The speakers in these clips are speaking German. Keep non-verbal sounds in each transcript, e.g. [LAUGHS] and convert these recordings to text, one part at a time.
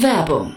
Werbung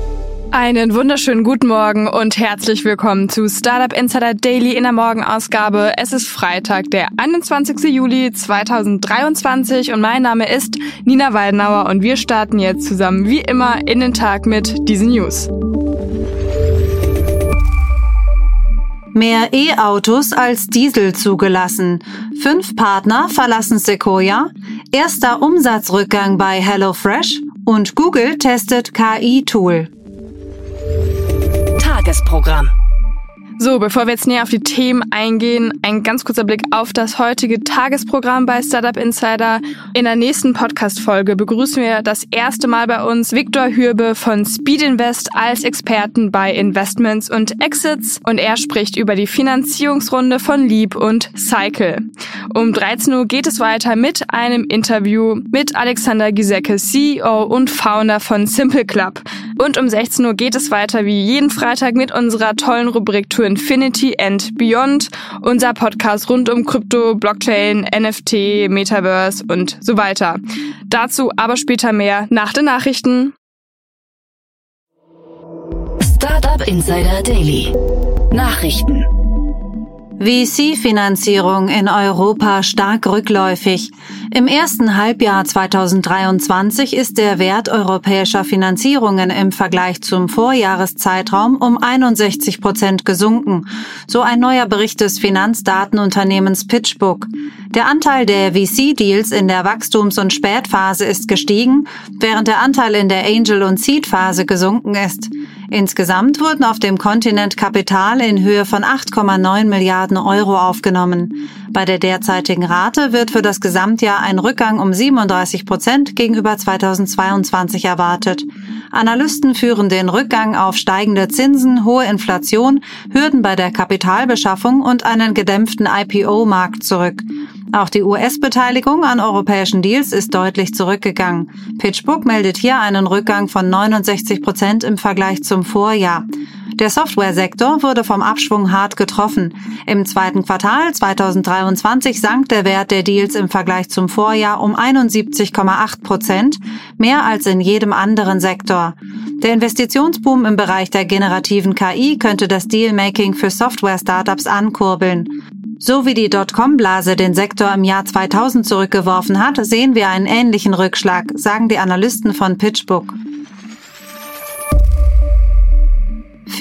Einen wunderschönen guten Morgen und herzlich willkommen zu Startup Insider Daily in der Morgenausgabe. Es ist Freitag, der 21. Juli 2023 und mein Name ist Nina Weidenauer und wir starten jetzt zusammen wie immer in den Tag mit diesen News. Mehr E-Autos als Diesel zugelassen. Fünf Partner verlassen Sequoia. Erster Umsatzrückgang bei HelloFresh und Google testet KI-Tool. Tagesprogramm. So, bevor wir jetzt näher auf die Themen eingehen, ein ganz kurzer Blick auf das heutige Tagesprogramm bei Startup Insider. In der nächsten Podcast-Folge begrüßen wir das erste Mal bei uns Viktor Hürbe von Speed Invest als Experten bei Investments und Exits und er spricht über die Finanzierungsrunde von Leap und Cycle. Um 13 Uhr geht es weiter mit einem Interview mit Alexander Gisecke, CEO und Founder von Simple Club. Und um 16 Uhr geht es weiter wie jeden Freitag mit unserer tollen Rubrik To Infinity and Beyond, unser Podcast rund um Krypto, Blockchain, NFT, Metaverse und so weiter. Dazu aber später mehr nach den Nachrichten. Startup Insider Daily. Nachrichten. VC-Finanzierung in Europa stark rückläufig. Im ersten Halbjahr 2023 ist der Wert europäischer Finanzierungen im Vergleich zum Vorjahreszeitraum um 61 Prozent gesunken, so ein neuer Bericht des Finanzdatenunternehmens PitchBook. Der Anteil der VC-Deals in der Wachstums- und Spätphase ist gestiegen, während der Anteil in der Angel- und Seed-Phase gesunken ist. Insgesamt wurden auf dem Kontinent Kapital in Höhe von 8,9 Milliarden Euro aufgenommen. Bei der derzeitigen Rate wird für das Gesamtjahr ein Rückgang um 37 Prozent gegenüber 2022 erwartet. Analysten führen den Rückgang auf steigende Zinsen, hohe Inflation, Hürden bei der Kapitalbeschaffung und einen gedämpften IPO-Markt zurück. Auch die US-Beteiligung an europäischen Deals ist deutlich zurückgegangen. PitchBook meldet hier einen Rückgang von 69 Prozent im Vergleich zum Vorjahr. Der Softwaresektor wurde vom Abschwung hart getroffen. Im zweiten Quartal 2023 sank der Wert der Deals im Vergleich zum Vorjahr um 71,8 Prozent, mehr als in jedem anderen Sektor. Der Investitionsboom im Bereich der generativen KI könnte das Dealmaking für Software-Startups ankurbeln. So wie die Dotcom-Blase den Sektor im Jahr 2000 zurückgeworfen hat, sehen wir einen ähnlichen Rückschlag, sagen die Analysten von PitchBook.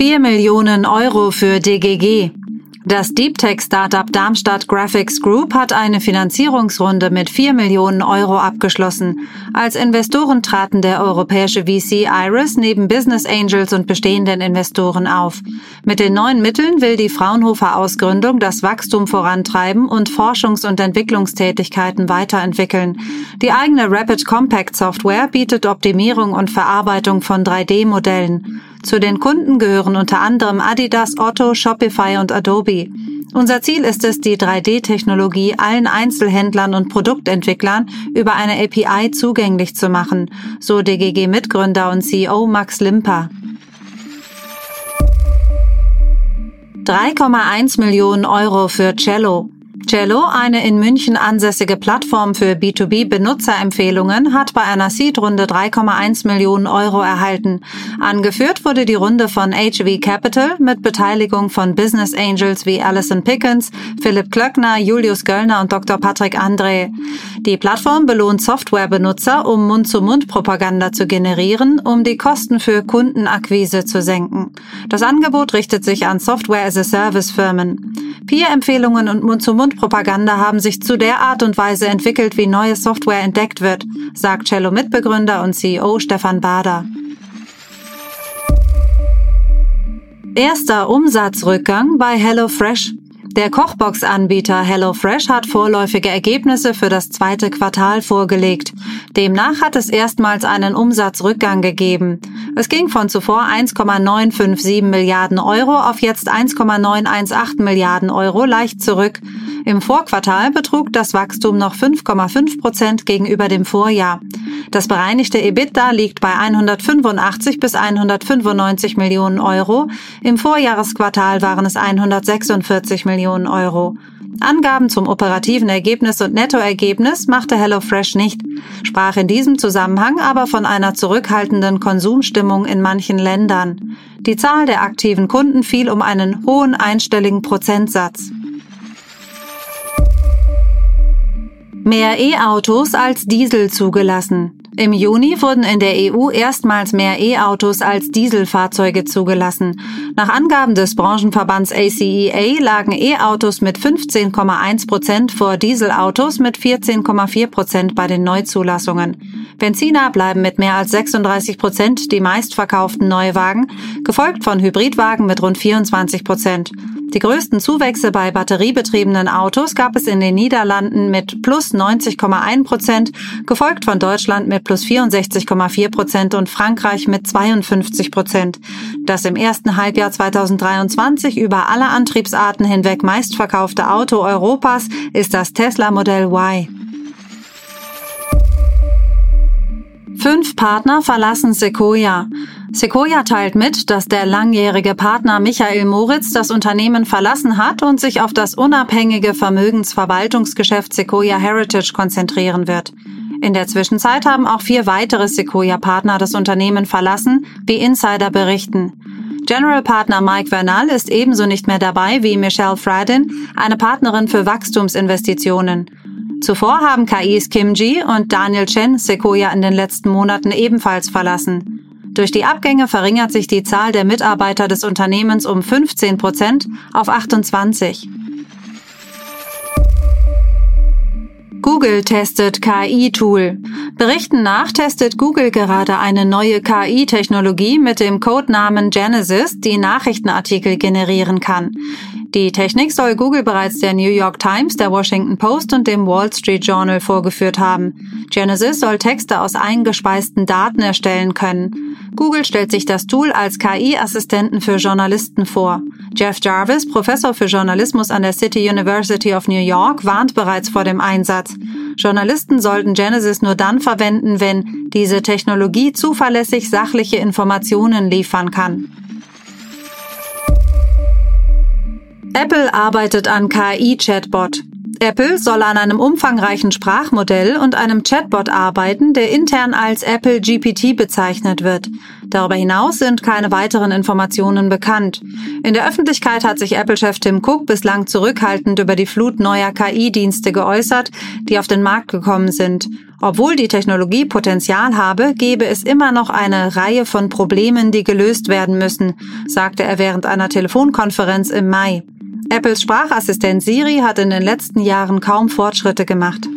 4 Millionen Euro für DGG. Das Deep Tech Startup Darmstadt Graphics Group hat eine Finanzierungsrunde mit 4 Millionen Euro abgeschlossen. Als Investoren traten der europäische VC Iris neben Business Angels und bestehenden Investoren auf. Mit den neuen Mitteln will die Fraunhofer Ausgründung das Wachstum vorantreiben und Forschungs- und Entwicklungstätigkeiten weiterentwickeln. Die eigene Rapid Compact Software bietet Optimierung und Verarbeitung von 3D-Modellen. Zu den Kunden gehören unter anderem Adidas, Otto, Shopify und Adobe. Unser Ziel ist es, die 3D-Technologie allen Einzelhändlern und Produktentwicklern über eine API zugänglich zu machen, so DGG-Mitgründer und CEO Max Limper. 3,1 Millionen Euro für Cello. Cello, eine in München ansässige Plattform für B2B-Benutzerempfehlungen, hat bei einer Seed-Runde 3,1 Millionen Euro erhalten. Angeführt wurde die Runde von HV Capital mit Beteiligung von Business Angels wie Alison Pickens, Philipp Klöckner, Julius Göllner und Dr. Patrick André. Die Plattform belohnt Softwarebenutzer, um Mund-zu-Mund-Propaganda zu generieren, um die Kosten für Kundenakquise zu senken. Das Angebot richtet sich an Software-as-a-Service-Firmen. Peer-Empfehlungen und Mund-zu-Mund-Propaganda haben sich zu der Art und Weise entwickelt, wie neue Software entdeckt wird, sagt Cello-Mitbegründer und CEO Stefan Bader. Erster Umsatzrückgang bei HelloFresh. Der Kochbox-Anbieter HelloFresh hat vorläufige Ergebnisse für das zweite Quartal vorgelegt. Demnach hat es erstmals einen Umsatzrückgang gegeben. Es ging von zuvor 1,957 Milliarden Euro auf jetzt 1,918 Milliarden Euro leicht zurück. Im Vorquartal betrug das Wachstum noch 5,5 Prozent gegenüber dem Vorjahr. Das bereinigte EBITDA liegt bei 185 bis 195 Millionen Euro. Im Vorjahresquartal waren es 146 Millionen Euro. Angaben zum operativen Ergebnis und Nettoergebnis machte HelloFresh nicht, sprach in diesem Zusammenhang aber von einer zurückhaltenden Konsumstimmung in manchen Ländern. Die Zahl der aktiven Kunden fiel um einen hohen einstelligen Prozentsatz. Mehr E-Autos als Diesel zugelassen. Im Juni wurden in der EU erstmals mehr E-Autos als Dieselfahrzeuge zugelassen. Nach Angaben des Branchenverbands ACEA e lagen E-Autos mit 15,1 Prozent vor Dieselautos mit 14,4 Prozent bei den Neuzulassungen. Benziner bleiben mit mehr als 36 Prozent die meistverkauften Neuwagen, gefolgt von Hybridwagen mit rund 24 Prozent. Die größten Zuwächse bei batteriebetriebenen Autos gab es in den Niederlanden mit plus 90,1 Prozent, gefolgt von Deutschland mit plus 64,4 Prozent und Frankreich mit 52 Prozent. Das im ersten Halbjahr 2023 über alle Antriebsarten hinweg meistverkaufte Auto Europas ist das Tesla Modell Y. Fünf Partner verlassen Sequoia. Sequoia teilt mit, dass der langjährige Partner Michael Moritz das Unternehmen verlassen hat und sich auf das unabhängige Vermögensverwaltungsgeschäft Sequoia Heritage konzentrieren wird. In der Zwischenzeit haben auch vier weitere Sequoia-Partner das Unternehmen verlassen, wie Insider berichten. General Partner Mike Vernal ist ebenso nicht mehr dabei wie Michelle Fradin, eine Partnerin für Wachstumsinvestitionen. Zuvor haben KIs Kim Ji und Daniel Chen Sequoia in den letzten Monaten ebenfalls verlassen. Durch die Abgänge verringert sich die Zahl der Mitarbeiter des Unternehmens um 15 Prozent auf 28. Google testet KI-Tool. Berichten nach testet Google gerade eine neue KI-Technologie mit dem Codenamen Genesis, die Nachrichtenartikel generieren kann. Die Technik soll Google bereits der New York Times, der Washington Post und dem Wall Street Journal vorgeführt haben. Genesis soll Texte aus eingespeisten Daten erstellen können. Google stellt sich das Tool als KI-Assistenten für Journalisten vor. Jeff Jarvis, Professor für Journalismus an der City University of New York, warnt bereits vor dem Einsatz. Journalisten sollten Genesis nur dann verwenden, wenn diese Technologie zuverlässig sachliche Informationen liefern kann. Apple arbeitet an KI-Chatbot. Apple soll an einem umfangreichen Sprachmodell und einem Chatbot arbeiten, der intern als Apple GPT bezeichnet wird. Darüber hinaus sind keine weiteren Informationen bekannt. In der Öffentlichkeit hat sich Apple-Chef Tim Cook bislang zurückhaltend über die Flut neuer KI-Dienste geäußert, die auf den Markt gekommen sind. Obwohl die Technologie Potenzial habe, gebe es immer noch eine Reihe von Problemen, die gelöst werden müssen, sagte er während einer Telefonkonferenz im Mai. Apples Sprachassistent Siri hat in den letzten Jahren kaum Fortschritte gemacht.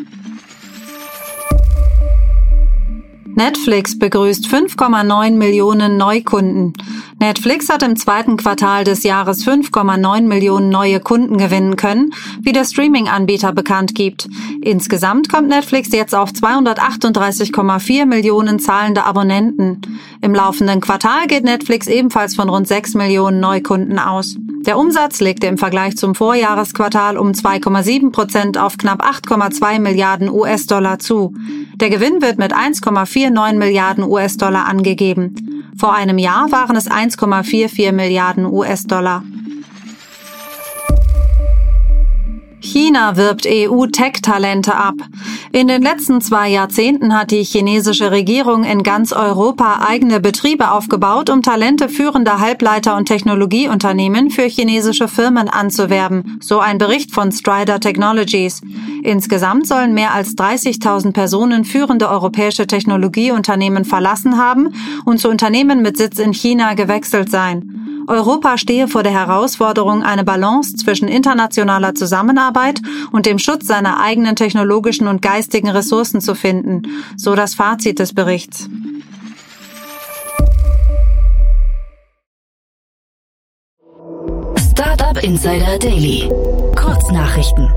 Netflix begrüßt 5,9 Millionen Neukunden. Netflix hat im zweiten Quartal des Jahres 5,9 Millionen neue Kunden gewinnen können, wie der Streaming-Anbieter bekannt gibt. Insgesamt kommt Netflix jetzt auf 238,4 Millionen zahlende Abonnenten. Im laufenden Quartal geht Netflix ebenfalls von rund 6 Millionen Neukunden aus. Der Umsatz legte im Vergleich zum Vorjahresquartal um 2,7 Prozent auf knapp 8,2 Milliarden US-Dollar zu. Der Gewinn wird mit 1,49 Milliarden US-Dollar angegeben. Vor einem Jahr waren es 1,44 Milliarden US-Dollar. China wirbt EU-Tech-Talente ab. In den letzten zwei Jahrzehnten hat die chinesische Regierung in ganz Europa eigene Betriebe aufgebaut, um Talente führender Halbleiter- und Technologieunternehmen für chinesische Firmen anzuwerben, so ein Bericht von Strider Technologies. Insgesamt sollen mehr als 30.000 Personen führende europäische Technologieunternehmen verlassen haben und zu Unternehmen mit Sitz in China gewechselt sein. Europa stehe vor der Herausforderung, eine Balance zwischen internationaler Zusammenarbeit und dem Schutz seiner eigenen technologischen und geistigen Ressourcen zu finden, so das Fazit des Berichts. Startup Insider Daily. Kurznachrichten.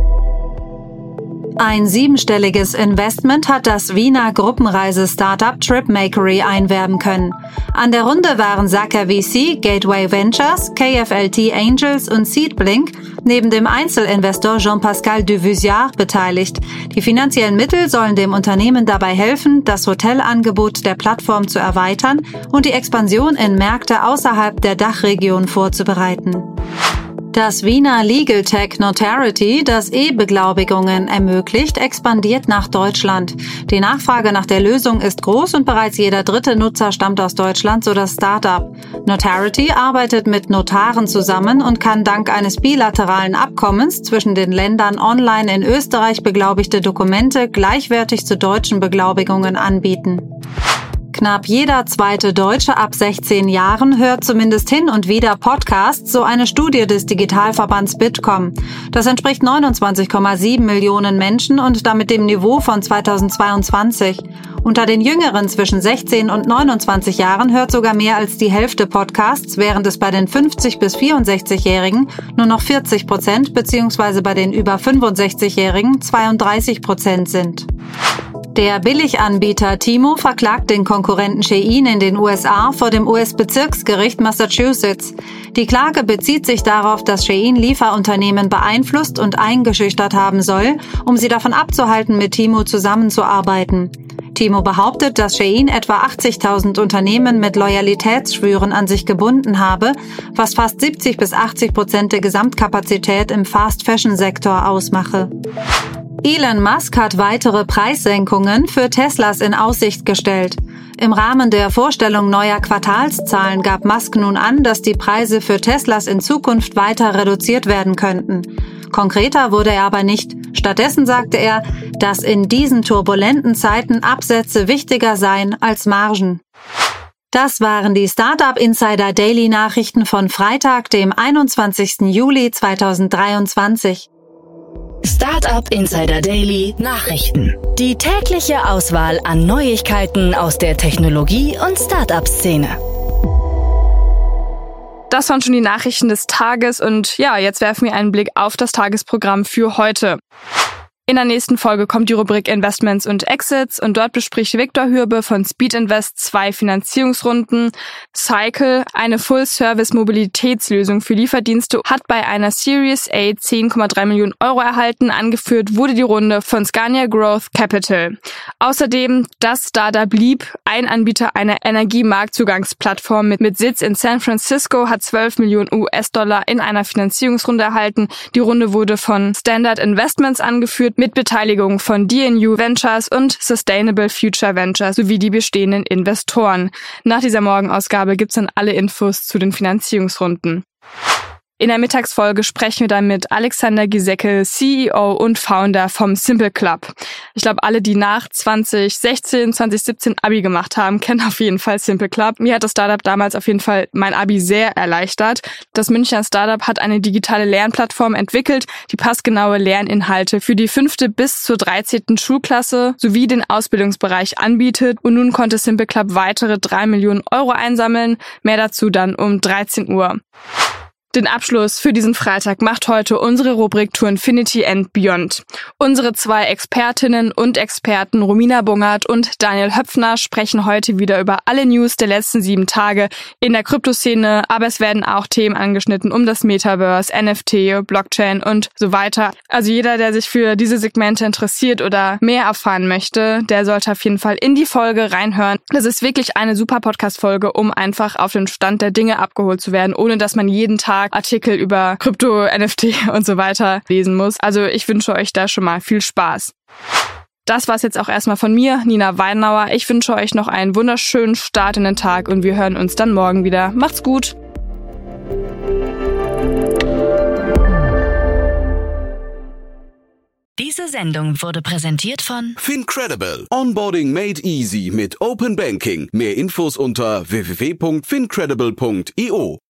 Ein siebenstelliges Investment hat das Wiener Gruppenreise-Startup Tripmakery einwerben können. An der Runde waren Saka VC, Gateway Ventures, KFLT Angels und Seedblink neben dem Einzelinvestor Jean-Pascal Duvusiard beteiligt. Die finanziellen Mittel sollen dem Unternehmen dabei helfen, das Hotelangebot der Plattform zu erweitern und die Expansion in Märkte außerhalb der Dachregion vorzubereiten. Das Wiener Legal Tech Notarity, das E-Beglaubigungen ermöglicht, expandiert nach Deutschland. Die Nachfrage nach der Lösung ist groß und bereits jeder dritte Nutzer stammt aus Deutschland, so das Startup. Notarity arbeitet mit Notaren zusammen und kann dank eines bilateralen Abkommens zwischen den Ländern online in Österreich beglaubigte Dokumente gleichwertig zu deutschen Beglaubigungen anbieten. Knapp jeder zweite Deutsche ab 16 Jahren hört zumindest hin und wieder Podcasts, so eine Studie des Digitalverbands Bitkom. Das entspricht 29,7 Millionen Menschen und damit dem Niveau von 2022. Unter den Jüngeren zwischen 16 und 29 Jahren hört sogar mehr als die Hälfte Podcasts, während es bei den 50 bis 64-Jährigen nur noch 40 Prozent bzw. bei den über 65-Jährigen 32 Prozent sind. Der Billiganbieter Timo verklagt den Konkurrenten Shein in den USA vor dem US-Bezirksgericht Massachusetts. Die Klage bezieht sich darauf, dass Shein Lieferunternehmen beeinflusst und eingeschüchtert haben soll, um sie davon abzuhalten, mit Timo zusammenzuarbeiten. Timo behauptet, dass Shein etwa 80.000 Unternehmen mit Loyalitätsschwüren an sich gebunden habe, was fast 70 bis 80 Prozent der Gesamtkapazität im Fast-Fashion-Sektor ausmache. Elon Musk hat weitere Preissenkungen für Teslas in Aussicht gestellt. Im Rahmen der Vorstellung neuer Quartalszahlen gab Musk nun an, dass die Preise für Teslas in Zukunft weiter reduziert werden könnten. Konkreter wurde er aber nicht. Stattdessen sagte er, dass in diesen turbulenten Zeiten Absätze wichtiger seien als Margen. Das waren die Startup Insider Daily Nachrichten von Freitag, dem 21. Juli 2023. Startup Insider Daily Nachrichten. Die tägliche Auswahl an Neuigkeiten aus der Technologie- und Startup-Szene. Das waren schon die Nachrichten des Tages und ja, jetzt werfen wir einen Blick auf das Tagesprogramm für heute. In der nächsten Folge kommt die Rubrik Investments und Exits und dort bespricht Viktor Hürbe von Speed Invest zwei Finanzierungsrunden. Cycle, eine Full-Service-Mobilitätslösung für Lieferdienste, hat bei einer Series A 10,3 Millionen Euro erhalten. Angeführt wurde die Runde von Scania Growth Capital. Außerdem, das Startup blieb ein Anbieter einer Energiemarktzugangsplattform mit, mit Sitz in San Francisco, hat 12 Millionen US-Dollar in einer Finanzierungsrunde erhalten. Die Runde wurde von Standard Investments angeführt mit Beteiligung von DNU Ventures und Sustainable Future Ventures sowie die bestehenden Investoren. Nach dieser Morgenausgabe gibt's dann alle Infos zu den Finanzierungsrunden. In der Mittagsfolge sprechen wir dann mit Alexander Gisecke, CEO und Founder vom Simple Club. Ich glaube, alle, die nach 2016, 2017 Abi gemacht haben, [LAUGHS] kennen auf jeden Fall Simple Club. Mir hat das Startup damals auf jeden Fall mein Abi sehr erleichtert. Das Münchner Startup hat eine digitale Lernplattform entwickelt, die passgenaue Lerninhalte für die fünfte bis zur 13. Schulklasse sowie den Ausbildungsbereich anbietet. Und nun konnte Simple Club weitere drei Millionen Euro einsammeln. Mehr dazu dann um 13 Uhr. Den Abschluss für diesen Freitag macht heute unsere Rubrik To Infinity and Beyond. Unsere zwei Expertinnen und Experten Romina Bungert und Daniel Höpfner sprechen heute wieder über alle News der letzten sieben Tage in der Kryptoszene, aber es werden auch Themen angeschnitten um das Metaverse, NFT, Blockchain und so weiter. Also jeder, der sich für diese Segmente interessiert oder mehr erfahren möchte, der sollte auf jeden Fall in die Folge reinhören. Das ist wirklich eine super Podcast-Folge, um einfach auf den Stand der Dinge abgeholt zu werden, ohne dass man jeden Tag Tag Artikel über Krypto, NFT [LAUGHS] und so weiter lesen muss. Also ich wünsche euch da schon mal viel Spaß. Das war's jetzt auch erstmal von mir, Nina Weidenauer. Ich wünsche euch noch einen wunderschönen Start in den Tag und wir hören uns dann morgen wieder. Macht's gut! Diese Sendung wurde präsentiert von Fincredible. Onboarding made easy mit Open Banking. Mehr Infos unter www.fincredible.io.